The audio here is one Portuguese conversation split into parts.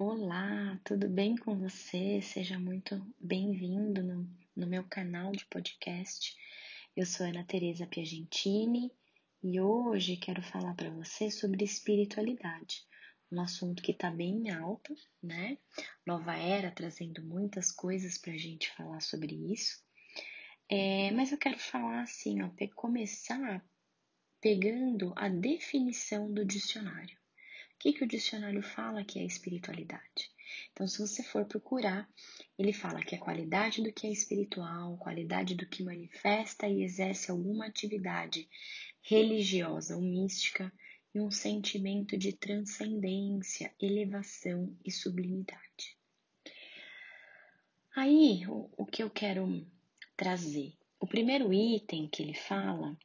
Olá, tudo bem com você? Seja muito bem-vindo no, no, meu canal de podcast. Eu sou Ana Teresa Piagentini e hoje quero falar para você sobre espiritualidade, um assunto que está bem alto, né? Nova era trazendo muitas coisas para a gente falar sobre isso. É, mas eu quero falar assim, ó, começar pegando a definição do dicionário. O que, que o dicionário fala que é espiritualidade? Então, se você for procurar, ele fala que é qualidade do que é espiritual, qualidade do que manifesta e exerce alguma atividade religiosa ou mística e um sentimento de transcendência, elevação e sublimidade. Aí, o, o que eu quero trazer? O primeiro item que ele fala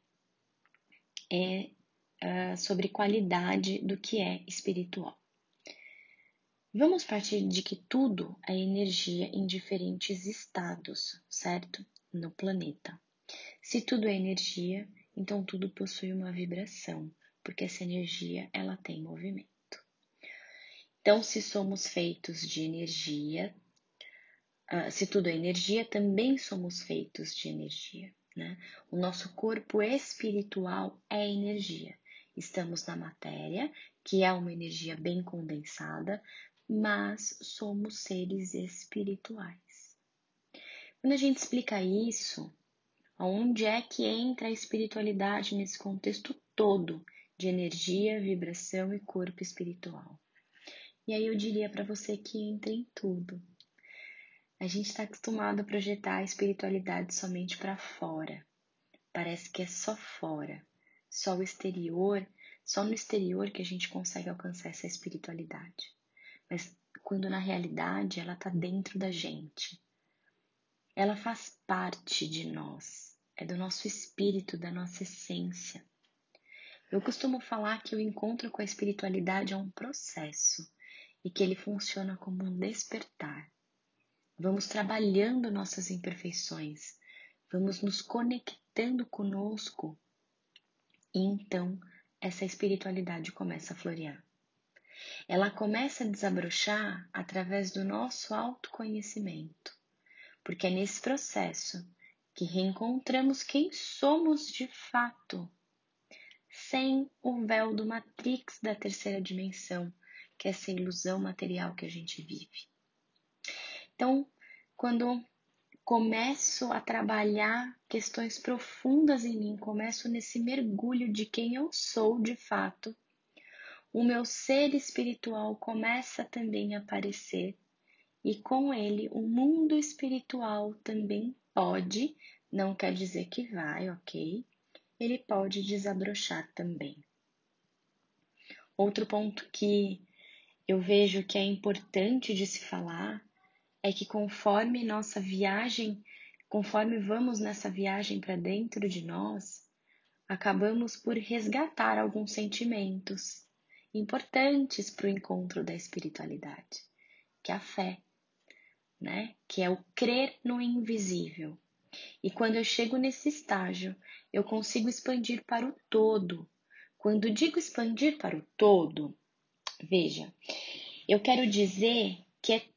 é uh, sobre qualidade do que é espiritual. Vamos partir de que tudo é energia em diferentes estados, certo? No planeta. Se tudo é energia, então tudo possui uma vibração, porque essa energia ela tem movimento. Então, se somos feitos de energia, uh, se tudo é energia, também somos feitos de energia. Né? O nosso corpo espiritual é energia. Estamos na matéria, que é uma energia bem condensada, mas somos seres espirituais. Quando a gente explica isso, onde é que entra a espiritualidade nesse contexto todo de energia, vibração e corpo espiritual? E aí eu diria para você que entra em tudo. A gente está acostumado a projetar a espiritualidade somente para fora. Parece que é só fora só o exterior, só no exterior que a gente consegue alcançar essa espiritualidade. Mas quando na realidade ela está dentro da gente. Ela faz parte de nós, é do nosso espírito, da nossa essência. Eu costumo falar que o encontro com a espiritualidade é um processo e que ele funciona como um despertar. Vamos trabalhando nossas imperfeições, vamos nos conectando conosco e então essa espiritualidade começa a florear. Ela começa a desabrochar através do nosso autoconhecimento, porque é nesse processo que reencontramos quem somos de fato, sem o véu do matrix da terceira dimensão, que é essa ilusão material que a gente vive. Então, quando começo a trabalhar questões profundas em mim, começo nesse mergulho de quem eu sou de fato, o meu ser espiritual começa também a aparecer e com ele o mundo espiritual também pode, não quer dizer que vai, ok? Ele pode desabrochar também. Outro ponto que eu vejo que é importante de se falar é que conforme nossa viagem, conforme vamos nessa viagem para dentro de nós, acabamos por resgatar alguns sentimentos importantes para o encontro da espiritualidade, que é a fé, né? Que é o crer no invisível. E quando eu chego nesse estágio, eu consigo expandir para o todo. Quando digo expandir para o todo, veja, eu quero dizer que é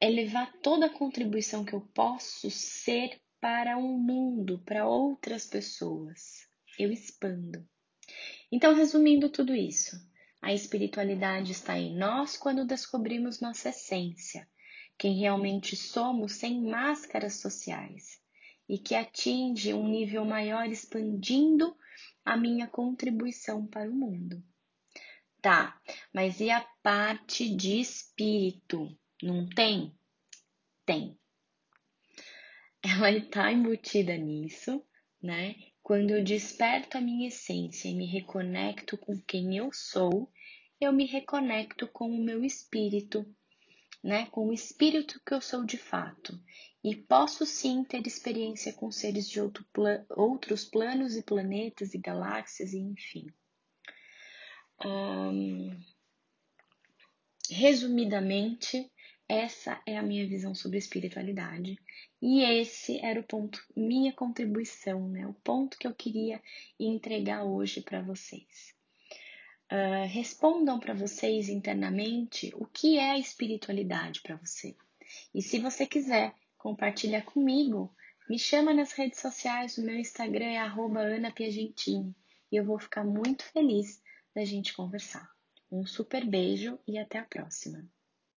é levar toda a contribuição que eu posso ser para o um mundo, para outras pessoas. Eu expando. Então, resumindo tudo isso, a espiritualidade está em nós quando descobrimos nossa essência, quem realmente somos sem máscaras sociais e que atinge um nível maior expandindo a minha contribuição para o mundo. Tá, mas e a parte de espírito? Não tem? Tem. Ela está embutida nisso, né? Quando eu desperto a minha essência e me reconecto com quem eu sou, eu me reconecto com o meu espírito, né? Com o espírito que eu sou de fato. E posso sim ter experiência com seres de outro outros planos e planetas e galáxias, e enfim. resumidamente, essa é a minha visão sobre espiritualidade e esse era o ponto, minha contribuição, né? O ponto que eu queria entregar hoje para vocês. uh, respondam para vocês internamente o que é espiritualidade para você. E se você quiser compartilhar comigo, me chama nas redes sociais, o meu Instagram é @ana_piagentini e eu vou ficar muito feliz da gente conversar. Um super beijo e até a próxima.